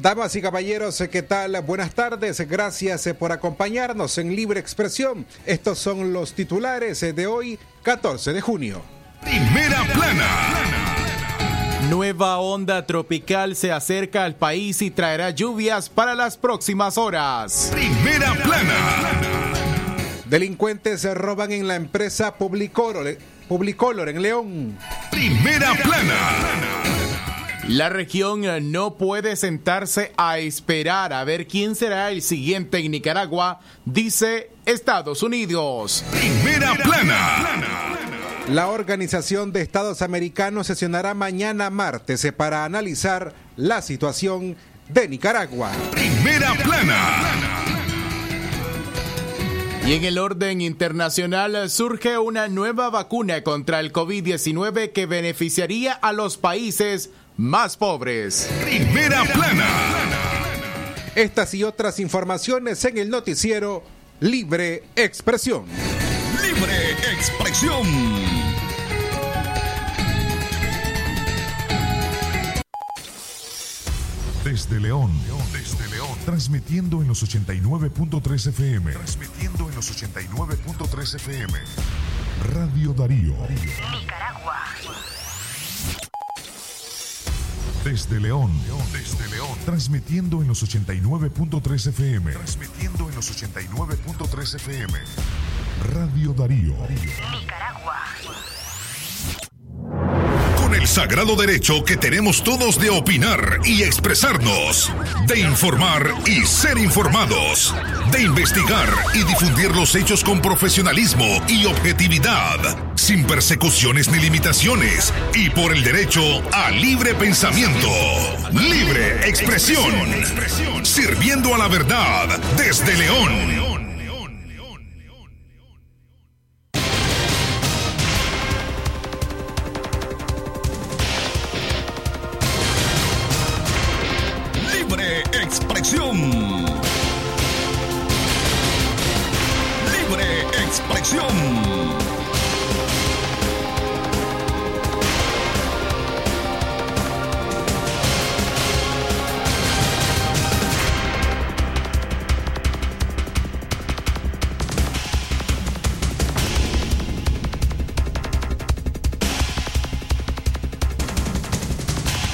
Damas y caballeros, ¿qué tal? Buenas tardes, gracias por acompañarnos en Libre Expresión. Estos son los titulares de hoy, 14 de junio. Primera plana. Nueva onda tropical se acerca al país y traerá lluvias para las próximas horas. Primera plana. Delincuentes se roban en la empresa Publicolor, Publicolor en León. Primera plana. La región no puede sentarse a esperar a ver quién será el siguiente en Nicaragua, dice Estados Unidos. Primera plana. La Organización de Estados Americanos sesionará mañana martes para analizar la situación de Nicaragua. Primera plana. Y en el orden internacional surge una nueva vacuna contra el COVID-19 que beneficiaría a los países más pobres. Primera plana. Estas y otras informaciones en el noticiero Libre Expresión. Libre expresión. Desde León, desde León, transmitiendo en los 89.3 FM. Transmitiendo en los 89.3 FM. Radio Darío. Nicaragua. Desde León, desde León, transmitiendo en los 89.3 FM. Transmitiendo en los 89.3 FM. Radio Darío. Nicaragua. Con el sagrado derecho que tenemos todos de opinar y expresarnos, de informar y ser informados, de investigar y difundir los hechos con profesionalismo y objetividad, sin persecuciones ni limitaciones, y por el derecho a libre pensamiento, libre expresión, sirviendo a la verdad desde León.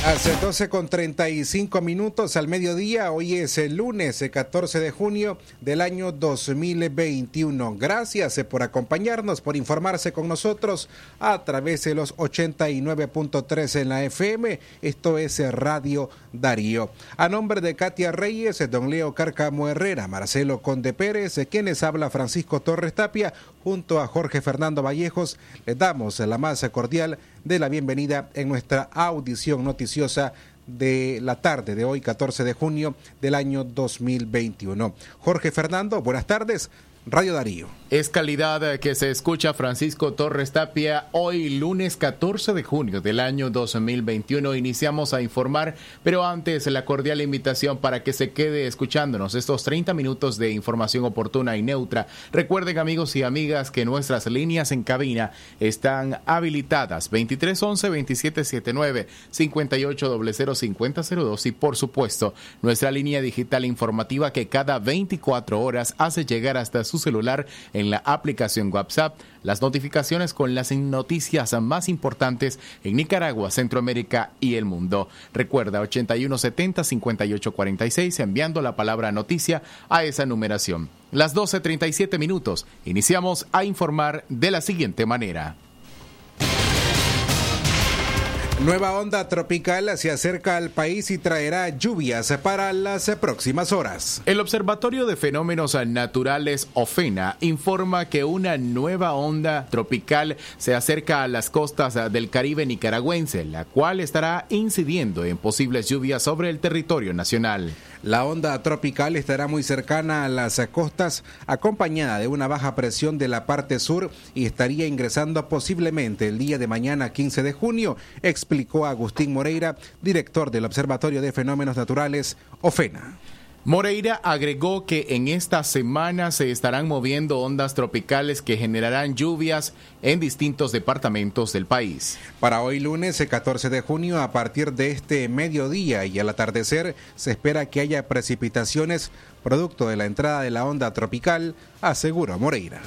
Hace 12 con 35 minutos al mediodía, hoy es el lunes eh, 14 de junio del año 2021. Gracias eh, por acompañarnos, por informarse con nosotros a través de los 89.3 en la FM. Esto es eh, Radio Darío. A nombre de Katia Reyes, eh, don Leo Carcamo Herrera, Marcelo Conde Pérez, quienes habla Francisco Torres Tapia, junto a Jorge Fernando Vallejos, les damos la más cordial de la bienvenida en nuestra audición noticiosa de la tarde de hoy, 14 de junio del año 2021. Jorge Fernando, buenas tardes. Radio Darío. Es calidad que se escucha Francisco Torres Tapia. Hoy, lunes 14 de junio del año 2021, iniciamos a informar, pero antes la cordial invitación para que se quede escuchándonos estos 30 minutos de información oportuna y neutra. Recuerden, amigos y amigas, que nuestras líneas en cabina están habilitadas 2311-2779, 5800-5002 y, por supuesto, nuestra línea digital informativa que cada 24 horas hace llegar hasta su celular en la aplicación WhatsApp las notificaciones con las noticias más importantes en Nicaragua, Centroamérica y el mundo. Recuerda 8170-5846 enviando la palabra noticia a esa numeración. Las 12.37 minutos. Iniciamos a informar de la siguiente manera. Nueva onda tropical se acerca al país y traerá lluvias para las próximas horas. El Observatorio de Fenómenos Naturales OFENA informa que una nueva onda tropical se acerca a las costas del Caribe nicaragüense, la cual estará incidiendo en posibles lluvias sobre el territorio nacional. La onda tropical estará muy cercana a las costas, acompañada de una baja presión de la parte sur y estaría ingresando posiblemente el día de mañana 15 de junio, explicó Agustín Moreira, director del Observatorio de Fenómenos Naturales, OFENA. Moreira agregó que en esta semana se estarán moviendo ondas tropicales que generarán lluvias en distintos departamentos del país. Para hoy lunes, el 14 de junio, a partir de este mediodía y al atardecer, se espera que haya precipitaciones producto de la entrada de la onda tropical, aseguró Moreira.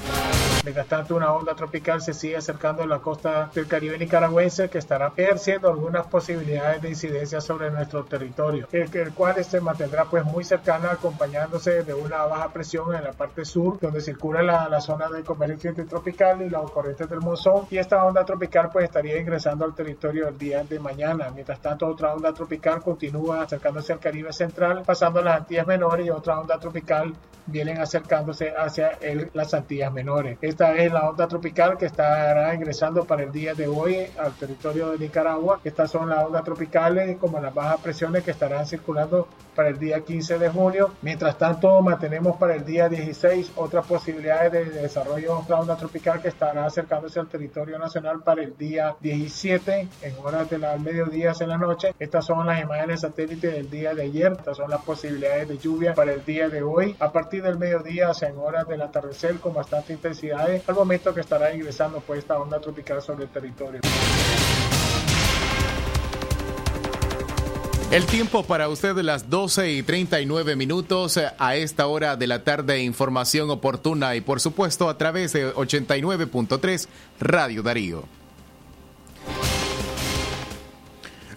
Mientras tanto, una onda tropical se sigue acercando a la costa del Caribe nicaragüense que estará ejerciendo algunas posibilidades de incidencia sobre nuestro territorio, el, el cual se mantendrá pues muy cercana acompañándose de una baja presión en la parte sur donde circula la, la zona de convergencia tropical y las corrientes del monzón y esta onda tropical pues estaría ingresando al territorio el día de mañana. Mientras tanto, otra onda tropical continúa acercándose al Caribe central, pasando las Antillas menores y otra onda tropical vienen acercándose hacia el, las Antillas menores. Esta es la onda tropical que estará ingresando para el día de hoy al territorio de Nicaragua. Estas son las ondas tropicales como las bajas presiones que estarán circulando para el día 15 de junio. Mientras tanto, mantenemos para el día 16 otras posibilidades de, desarrollo de otra onda tropical que estará acercándose al territorio nacional para el día 17 en horas de la mediodía en la noche. Estas son las imágenes satélites del día de ayer. Estas son las posibilidades de lluvia para el día de hoy. A partir del mediodía hacia en horas del atardecer con bastante intensidad al momento que estará ingresando pues esta onda tropical sobre el territorio. El tiempo para usted las 12 y 39 minutos a esta hora de la tarde, información oportuna y por supuesto a través de 89.3 Radio Darío.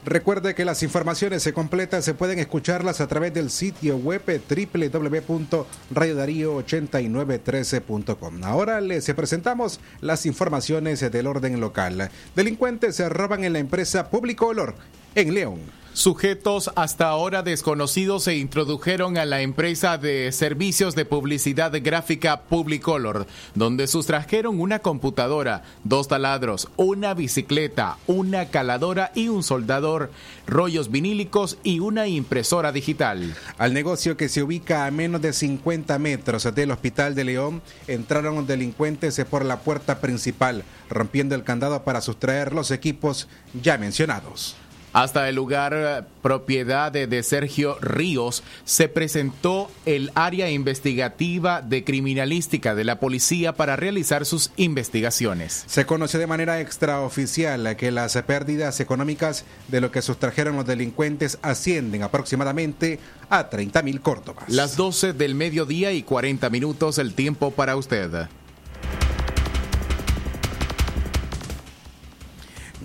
Recuerde que las informaciones se completan, se pueden escucharlas a través del sitio web www.radiodarío8913.com. Ahora les presentamos las informaciones del orden local. Delincuentes se roban en la empresa Público Olor en León. Sujetos hasta ahora desconocidos se introdujeron a la empresa de servicios de publicidad gráfica Publicolor, donde sustrajeron una computadora, dos taladros, una bicicleta, una caladora y un soldador, rollos vinílicos y una impresora digital. Al negocio que se ubica a menos de 50 metros del Hospital de León, entraron delincuentes por la puerta principal, rompiendo el candado para sustraer los equipos ya mencionados. Hasta el lugar eh, propiedad de, de, Sergio Ríos se presentó el área investigativa de criminalística de la policía para realizar sus investigaciones. Se conoce de manera extraoficial que las pérdidas económicas de lo que sustrajeron los delincuentes ascienden aproximadamente a 30 mil córdobas. Las 12 del mediodía y 40 minutos el tiempo para usted.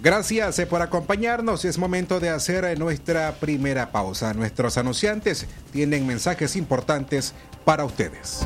Gracias por acompañarnos. Es momento de hacer nuestra primera pausa. Nuestros anunciantes tienen mensajes importantes para ustedes.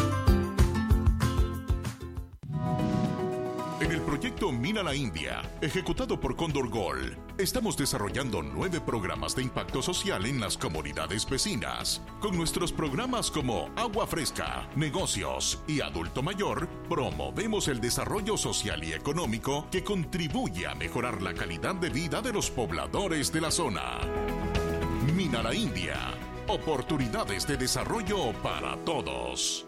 Mina la India, ejecutado por Condor Gold, estamos desarrollando nueve programas de impacto social en las comunidades vecinas. Con nuestros programas como Agua Fresca, Negocios y Adulto Mayor, promovemos el desarrollo social y económico que contribuye a mejorar la calidad de vida de los pobladores de la zona. Mina la India, oportunidades de desarrollo para todos.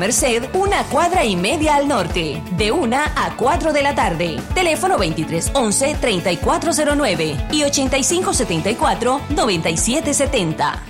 Merced, una cuadra y media al norte, de 1 a 4 de la tarde. Teléfono 2311-3409 y 8574-9770.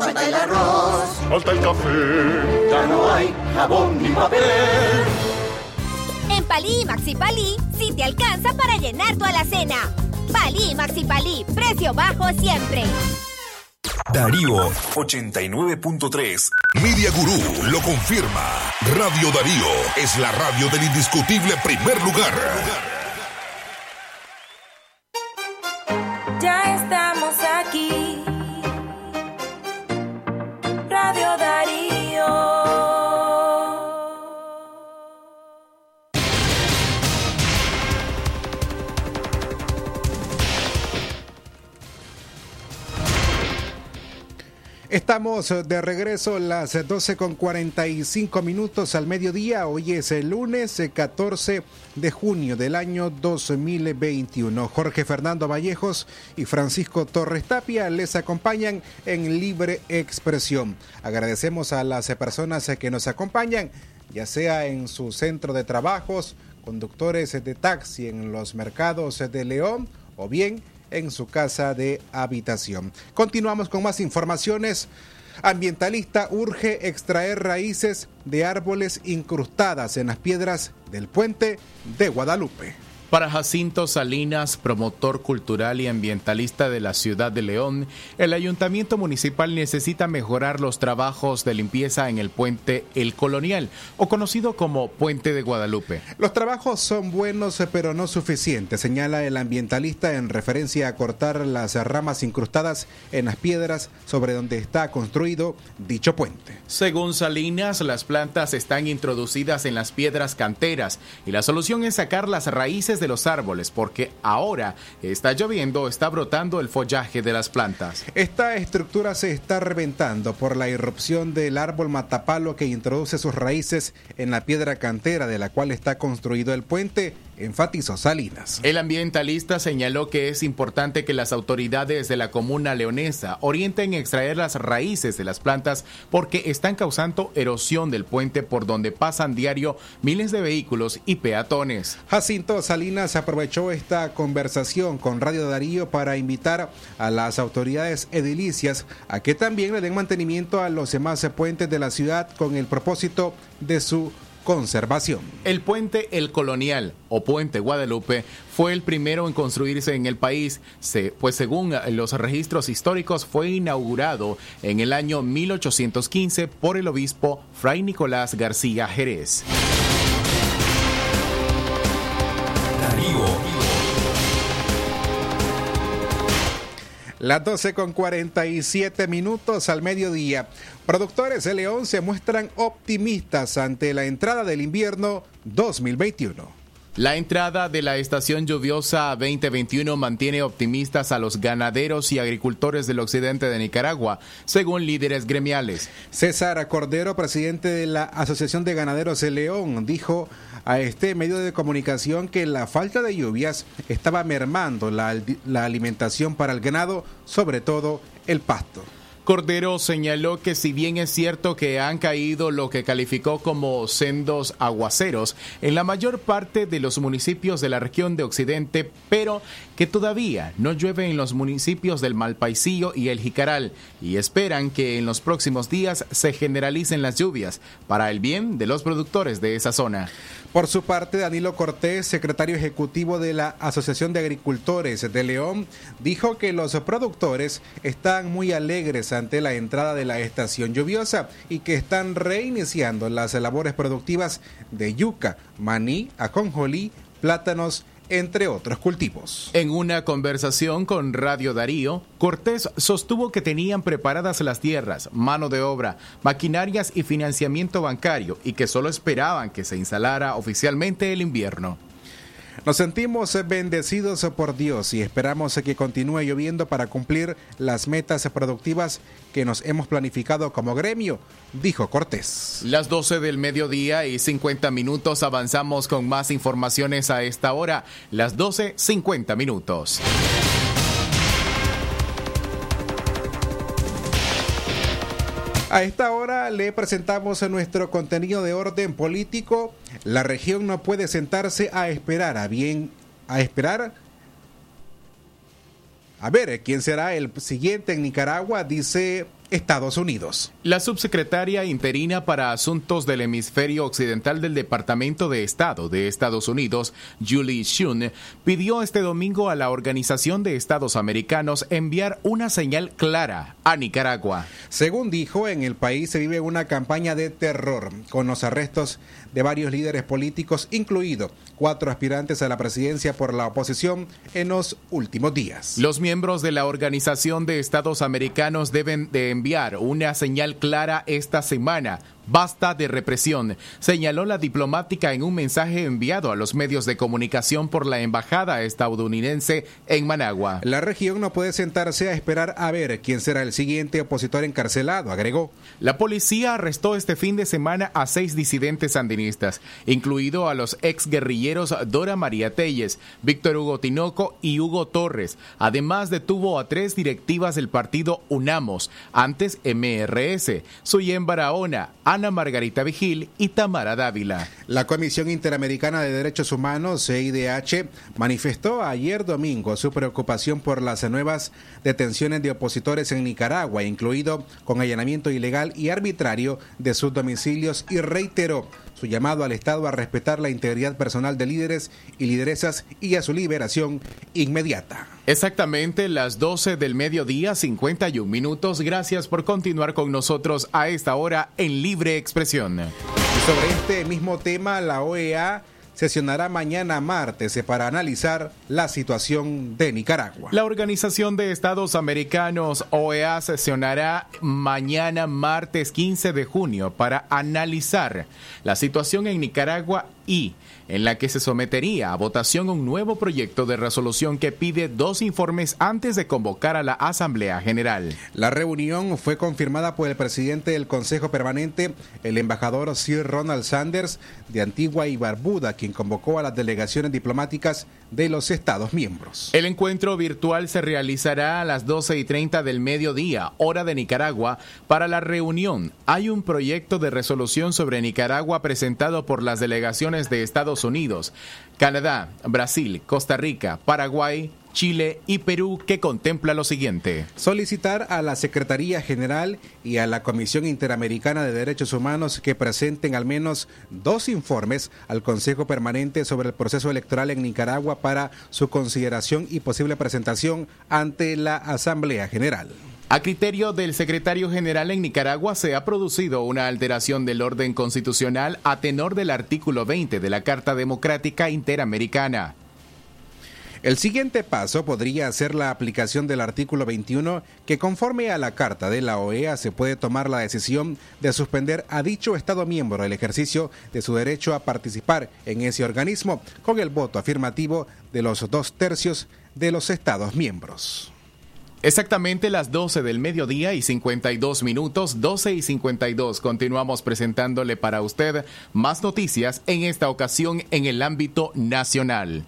Falta el arroz. Falta el café. Ya no hay jabón ni papel. En Palí y Maxi Palí, sí te alcanza para llenar tu alacena. Palí y Maxi Palí, precio bajo siempre. Darío 89.3. Media Gurú lo confirma. Radio Darío es la radio del indiscutible primer lugar. Estamos de regreso las 12 con 45 minutos al mediodía. Hoy es el lunes 14 de junio del año 2021. Jorge Fernando Vallejos y Francisco Torres Tapia les acompañan en libre expresión. Agradecemos a las personas que nos acompañan, ya sea en su centro de trabajos, conductores de taxi en los mercados de León o bien en su casa de habitación. Continuamos con más informaciones. Ambientalista urge extraer raíces de árboles incrustadas en las piedras del puente de Guadalupe. Para Jacinto Salinas, promotor cultural y ambientalista de la ciudad de León, el ayuntamiento municipal necesita mejorar los trabajos de limpieza en el puente El Colonial, o conocido como Puente de Guadalupe. Los trabajos son buenos pero no suficientes, señala el ambientalista en referencia a cortar las ramas incrustadas en las piedras sobre donde está construido dicho puente. Según Salinas, las plantas están introducidas en las piedras canteras y la solución es sacar las raíces de los árboles porque ahora está lloviendo, está brotando el follaje de las plantas. Esta estructura se está reventando por la irrupción del árbol matapalo que introduce sus raíces en la piedra cantera de la cual está construido el puente enfatizó Salinas. El ambientalista señaló que es importante que las autoridades de la comuna leonesa orienten a extraer las raíces de las plantas porque están causando erosión del puente por donde pasan diario miles de vehículos y peatones. Jacinto Salinas aprovechó esta conversación con Radio Darío para invitar a las autoridades edilicias a que también le den mantenimiento a los demás puentes de la ciudad con el propósito de su conservación. El puente El Colonial o Puente Guadalupe fue el primero en construirse en el país, pues según los registros históricos fue inaugurado en el año 1815 por el obispo Fray Nicolás García Jerez. Las 12 con 47 minutos al mediodía. Productores de León se muestran optimistas ante la entrada del invierno 2021. La entrada de la estación lluviosa 2021 mantiene optimistas a los ganaderos y agricultores del occidente de Nicaragua, según líderes gremiales. César Cordero, presidente de la Asociación de Ganaderos de León, dijo a este medio de comunicación que la falta de lluvias estaba mermando la, la alimentación para el ganado, sobre todo el pasto. Cordero señaló que si bien es cierto que han caído lo que calificó como sendos aguaceros en la mayor parte de los municipios de la región de Occidente, pero que todavía no llueve en los municipios del Malpaisillo y el Jicaral, y esperan que en los próximos días se generalicen las lluvias para el bien de los productores de esa zona. Por su parte, Danilo Cortés, secretario ejecutivo de la Asociación de Agricultores de León, dijo que los productores están muy alegres ante la entrada de la estación lluviosa y que están reiniciando las labores productivas de yuca, maní, ajonjolí, plátanos entre otros cultivos. En una conversación con Radio Darío, Cortés sostuvo que tenían preparadas las tierras, mano de obra, maquinarias y financiamiento bancario y que solo esperaban que se instalara oficialmente el invierno. Nos sentimos bendecidos por Dios y esperamos que continúe lloviendo para cumplir las metas productivas que nos hemos planificado como gremio, dijo Cortés. Las 12 del mediodía y 50 minutos avanzamos con más informaciones a esta hora, las 12, 50 minutos. A esta hora le presentamos nuestro contenido de orden político. La región no puede sentarse a esperar a bien a esperar a ver quién será el siguiente en Nicaragua, dice Estados Unidos. La subsecretaria interina para Asuntos del Hemisferio Occidental del Departamento de Estado de Estados Unidos, Julie Shun, pidió este domingo a la Organización de Estados Americanos enviar una señal clara a Nicaragua. Según dijo, en el país se vive una campaña de terror con los arrestos de varios líderes políticos, incluido cuatro aspirantes a la presidencia por la oposición en los últimos días. Los miembros de la Organización de Estados Americanos deben de enviar una señal clara esta semana Basta de represión, señaló la diplomática en un mensaje enviado a los medios de comunicación por la embajada estadounidense en Managua. La región no puede sentarse a esperar a ver quién será el siguiente opositor encarcelado, agregó. La policía arrestó este fin de semana a seis disidentes sandinistas, incluido a los ex guerrilleros Dora María Telles, Víctor Hugo Tinoco y Hugo Torres. Además detuvo a tres directivas del partido UNAMOS, antes MRS, Suyen Barahona, Ana Margarita Vigil y Tamara Dávila. La Comisión Interamericana de Derechos Humanos, CIDH, manifestó ayer domingo su preocupación por las nuevas detenciones de opositores en Nicaragua, incluido con allanamiento ilegal y arbitrario de sus domicilios y reiteró su llamado al Estado a respetar la integridad personal de líderes y lideresas y a su liberación inmediata. Exactamente las 12 del mediodía, 51 minutos. Gracias por continuar con nosotros a esta hora en Libre Expresión. sobre este mismo tema, la OEA sesionará mañana martes para analizar la situación de Nicaragua. La Organización de Estados Americanos, OEA, sesionará mañana martes 15 de junio para analizar la situación en Nicaragua y en la que se sometería a votación un nuevo proyecto de resolución que pide dos informes antes de convocar a la Asamblea General. La reunión fue confirmada por el presidente del Consejo Permanente, el embajador Sir Ronald Sanders de Antigua y Barbuda, quien convocó a las delegaciones diplomáticas de los Estados miembros. El encuentro virtual se realizará a las 12 y 30 del mediodía, hora de Nicaragua. Para la reunión hay un proyecto de resolución sobre Nicaragua presentado por las delegaciones de Estados Unidos, Canadá, Brasil, Costa Rica, Paraguay, Chile y Perú que contempla lo siguiente. Solicitar a la Secretaría General y a la Comisión Interamericana de Derechos Humanos que presenten al menos dos informes al Consejo Permanente sobre el proceso electoral en Nicaragua para su consideración y posible presentación ante la Asamblea General. A criterio del secretario general en Nicaragua se ha producido una alteración del orden constitucional a tenor del artículo 20 de la Carta Democrática Interamericana. El siguiente paso podría ser la aplicación del artículo 21 que conforme a la Carta de la OEA se puede tomar la decisión de suspender a dicho Estado miembro el ejercicio de su derecho a participar en ese organismo con el voto afirmativo de los dos tercios de los Estados miembros. Exactamente las 12 del mediodía y 52 minutos, 12 y 52. Continuamos presentándole para usted más noticias, en esta ocasión en el ámbito nacional.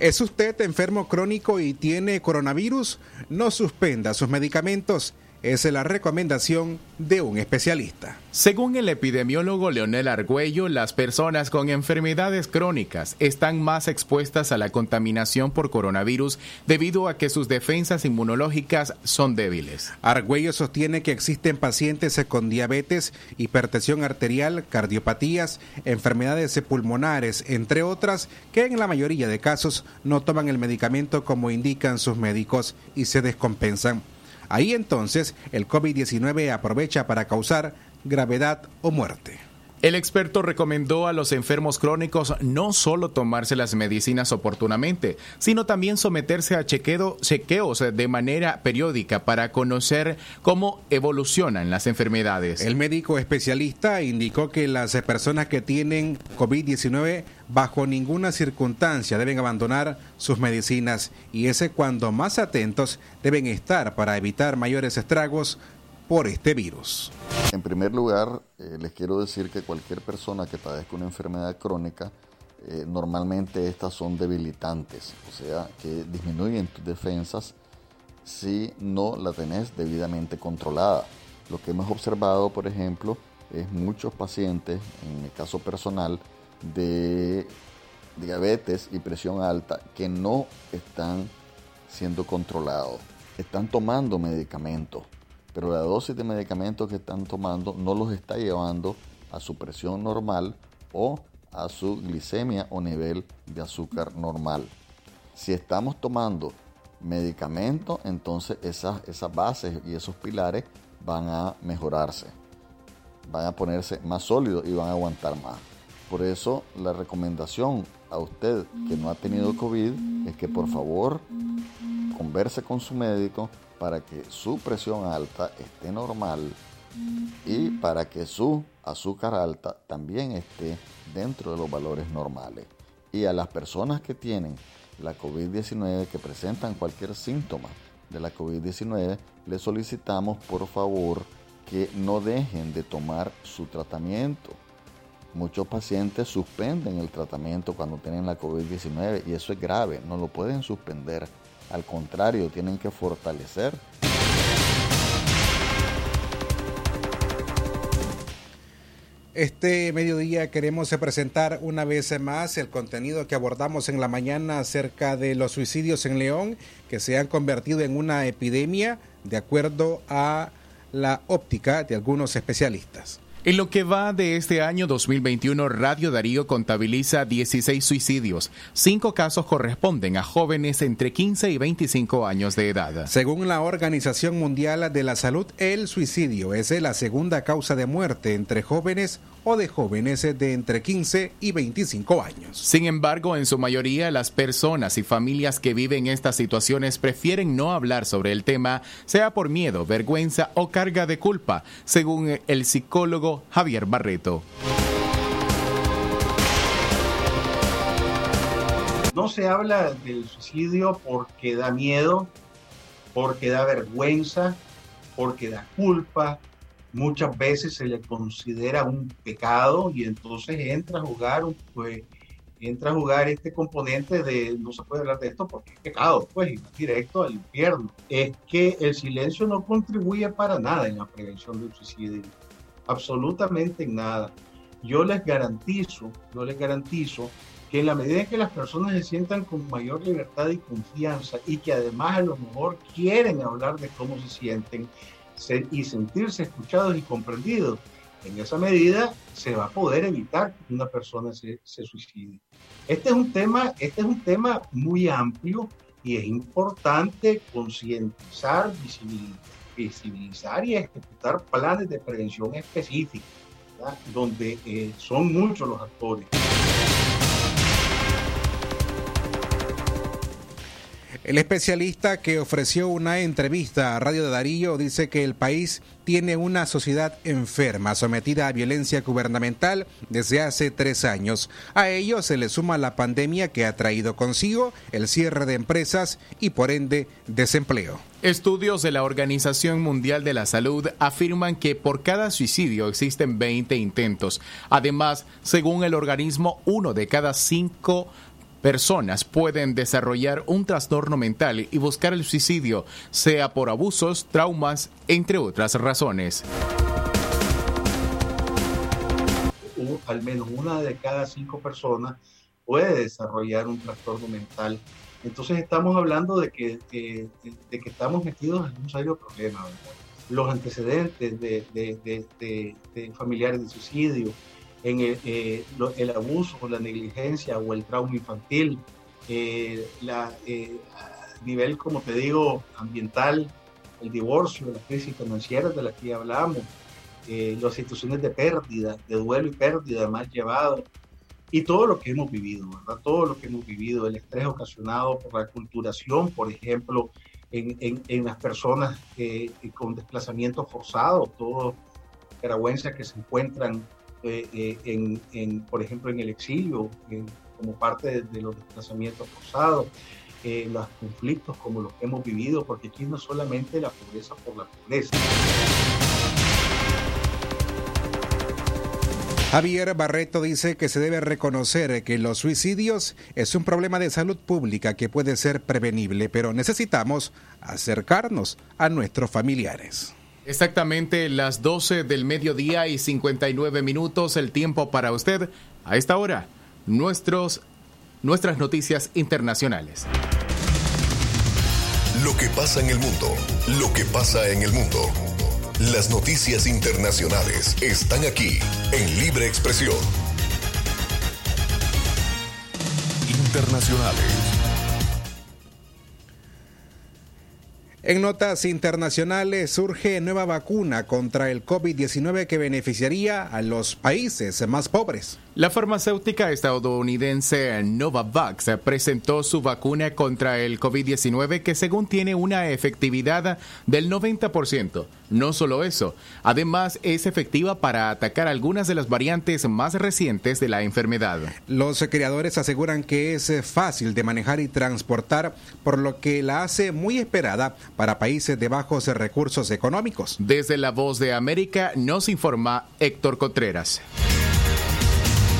¿Es usted enfermo crónico y tiene coronavirus? No suspenda sus medicamentos es la recomendación de un especialista. Según el epidemiólogo Leonel Argüello, las personas con enfermedades crónicas están más expuestas a la contaminación por coronavirus debido a que sus defensas inmunológicas son débiles. Argüello sostiene que existen pacientes con diabetes, hipertensión arterial, cardiopatías, enfermedades pulmonares, entre otras, que en la mayoría de casos no toman el medicamento como indican sus médicos y se descompensan. Ahí entonces el COVID-19 aprovecha para causar gravedad o muerte. El experto recomendó a los enfermos crónicos no solo tomarse las medicinas oportunamente, sino también someterse a chequeos de manera periódica para conocer cómo evolucionan las enfermedades. El médico especialista indicó que las personas que tienen COVID-19 bajo ninguna circunstancia deben abandonar sus medicinas y ese cuando más atentos deben estar para evitar mayores estragos por este virus. En primer lugar, eh, les quiero decir que cualquier persona que padezca una enfermedad crónica, eh, normalmente estas son debilitantes, o sea, que disminuyen tus defensas si no la tenés debidamente controlada. Lo que hemos observado, por ejemplo, es muchos pacientes, en mi caso personal, de diabetes y presión alta que no están siendo controlados. Están tomando medicamentos, pero la dosis de medicamentos que están tomando no los está llevando a su presión normal o a su glicemia o nivel de azúcar normal. Si estamos tomando medicamentos, entonces esas, esas bases y esos pilares van a mejorarse, van a ponerse más sólidos y van a aguantar más. Por eso la recomendación a usted que no ha tenido COVID es que por favor converse con su médico para que su presión alta esté normal y para que su azúcar alta también esté dentro de los valores normales. Y a las personas que tienen la COVID-19, que presentan cualquier síntoma de la COVID-19, les solicitamos por favor que no dejen de tomar su tratamiento. Muchos pacientes suspenden el tratamiento cuando tienen la COVID-19 y eso es grave, no lo pueden suspender al contrario, tienen que fortalecer. Este mediodía queremos presentar una vez más el contenido que abordamos en la mañana acerca de los suicidios en León, que se han convertido en una epidemia de acuerdo a la óptica de algunos especialistas. En lo que va de este año 2021, Radio Darío contabiliza 16 suicidios. Cinco casos corresponden a jóvenes entre 15 y 25 años de edad. Según la Organización Mundial de la Salud, el suicidio es la segunda causa de muerte entre jóvenes o de jóvenes de entre 15 y 25 años. Sin embargo, en su mayoría, las personas y familias que viven estas situaciones prefieren no hablar sobre el tema, sea por miedo, vergüenza o carga de culpa, según el psicólogo Javier Barreto. No se habla del suicidio porque da miedo, porque da vergüenza, porque da culpa, muchas veces se le considera un pecado y entonces entra a jugar, pues, entra a jugar este componente de no se puede hablar de esto porque es pecado, pues, y va directo al infierno. Es que el silencio no contribuye para nada en la prevención del suicidio, absolutamente en nada. Yo les garantizo, yo les garantizo que en la medida en que las personas se sientan con mayor libertad y confianza y que además a lo mejor quieren hablar de cómo se sienten, y sentirse escuchados y comprendidos, en esa medida se va a poder evitar que una persona se, se suicide. Este es un tema, este es un tema muy amplio y es importante concientizar, visibilizar visibilizar y ejecutar planes de prevención específicos, donde eh, son muchos los actores. El especialista que ofreció una entrevista a Radio de Darío dice que el país tiene una sociedad enferma, sometida a violencia gubernamental desde hace tres años. A ello se le suma la pandemia que ha traído consigo el cierre de empresas y por ende desempleo. Estudios de la Organización Mundial de la Salud afirman que por cada suicidio existen 20 intentos. Además, según el organismo, uno de cada cinco personas pueden desarrollar un trastorno mental y buscar el suicidio, sea por abusos, traumas, entre otras razones. Al menos una de cada cinco personas puede desarrollar un trastorno mental. Entonces estamos hablando de que, de, que estamos metidos en un serio problema. Los antecedentes de, de familiares de suicidio, en el, eh, el abuso la negligencia o el trauma infantil, eh, la, eh, a nivel, como te digo, ambiental, el divorcio, la crisis financiera de la que ya hablamos, las situaciones de pérdida, de duelo y pérdida más llevado, y todo lo que hemos vivido, ¿verdad? Todo lo que hemos vivido, el estrés ocasionado por la culturación, por ejemplo, en, en, en las personas con desplazamiento forzado, todos nicaragüenses que se encuentran eh, eh, en, en, por ejemplo, en el exilio, como parte de, los desplazamientos forzados, eh, los conflictos como los que hemos vivido, porque aquí no solamente la pobreza por la pobreza. Javier Barreto dice que se debe reconocer que los suicidios es un problema de salud pública que puede ser prevenible, pero necesitamos acercarnos a nuestros familiares. Exactamente las 12 del mediodía y 59 minutos, el tiempo para usted. A esta hora, nuestros, nuestras noticias internacionales. Lo que pasa en el mundo, lo que pasa en el mundo. Las noticias internacionales están aquí en Libre Expresión. Internacionales. En notas internacionales surge nueva vacuna contra el COVID-19 que beneficiaría a los países más pobres. La farmacéutica estadounidense Novavax presentó su vacuna contra el COVID-19 que según tiene una efectividad del 90%. No solo eso, además es efectiva para atacar algunas de las variantes más recientes de la enfermedad. Los creadores aseguran que es fácil de manejar y transportar, por lo que la hace muy esperada para países de bajos recursos económicos. Desde la voz de América nos informa Héctor Contreras.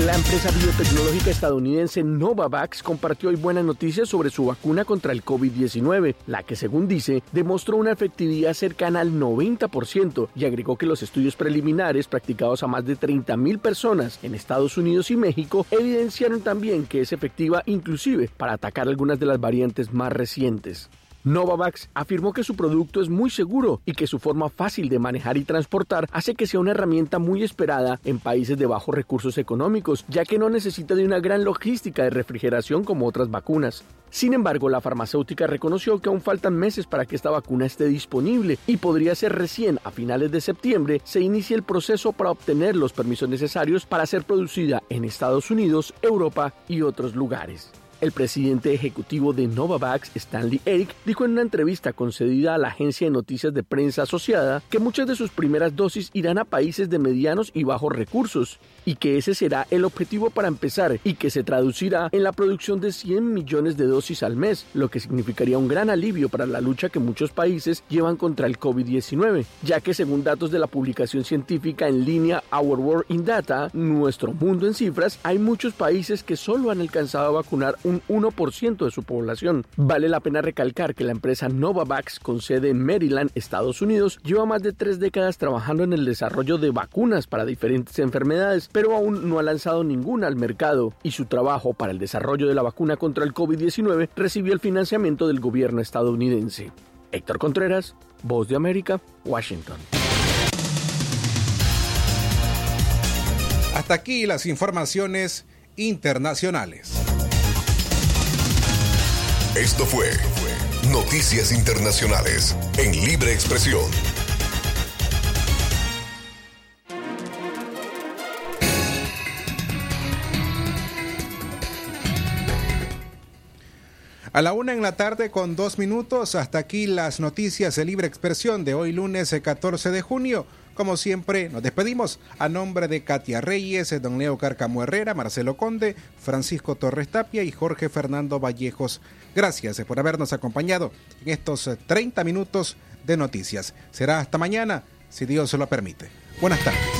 La empresa biotecnológica estadounidense Novavax compartió hoy buenas noticias sobre su vacuna contra el COVID-19, la que según dice demostró una efectividad cercana al 90% y agregó que los estudios preliminares practicados a más de 30.000 personas en Estados Unidos y México evidenciaron también que es efectiva inclusive para atacar algunas de las variantes más recientes. Novavax afirmó que su producto es muy seguro y que su forma fácil de manejar y transportar hace que sea una herramienta muy esperada en países de bajos recursos económicos, ya que no necesita de una gran logística de refrigeración como otras vacunas. Sin embargo, la farmacéutica reconoció que aún faltan meses para que esta vacuna esté disponible y podría ser recién a finales de septiembre se inicie el proceso para obtener los permisos necesarios para ser producida en Estados Unidos, Europa y otros lugares. El presidente ejecutivo de Novavax, Stanley Eric, dijo en una entrevista concedida a la agencia de noticias de prensa asociada que muchas de sus primeras dosis irán a países de medianos y bajos recursos y que ese será el objetivo para empezar y que se traducirá en la producción de 100 millones de dosis al mes, lo que significaría un gran alivio para la lucha que muchos países llevan contra el COVID-19, ya que según datos de la publicación científica en línea Our World in Data, nuestro mundo en cifras, hay muchos países que solo han alcanzado a vacunar un 1% de su población. Vale la pena recalcar que la empresa Novavax, con sede en Maryland, Estados Unidos, lleva más de tres décadas trabajando en el desarrollo de vacunas para diferentes enfermedades, pero aún no ha lanzado ninguna al mercado, y su trabajo para el desarrollo de la vacuna contra el COVID-19 recibió el financiamiento del gobierno estadounidense. Héctor Contreras, Voz de América, Washington. Hasta aquí las informaciones internacionales. Esto fue Noticias Internacionales en Libre Expresión. A la una en la tarde con dos minutos, hasta aquí las noticias de libre expresión de hoy lunes 14 de junio. Como siempre, nos despedimos a nombre de Katia Reyes, don Leo Carcamo Herrera, Marcelo Conde, Francisco Torres Tapia y Jorge Fernando Vallejos. Gracias por habernos acompañado en estos 30 minutos de noticias. Será hasta mañana, si Dios se lo permite. Buenas tardes.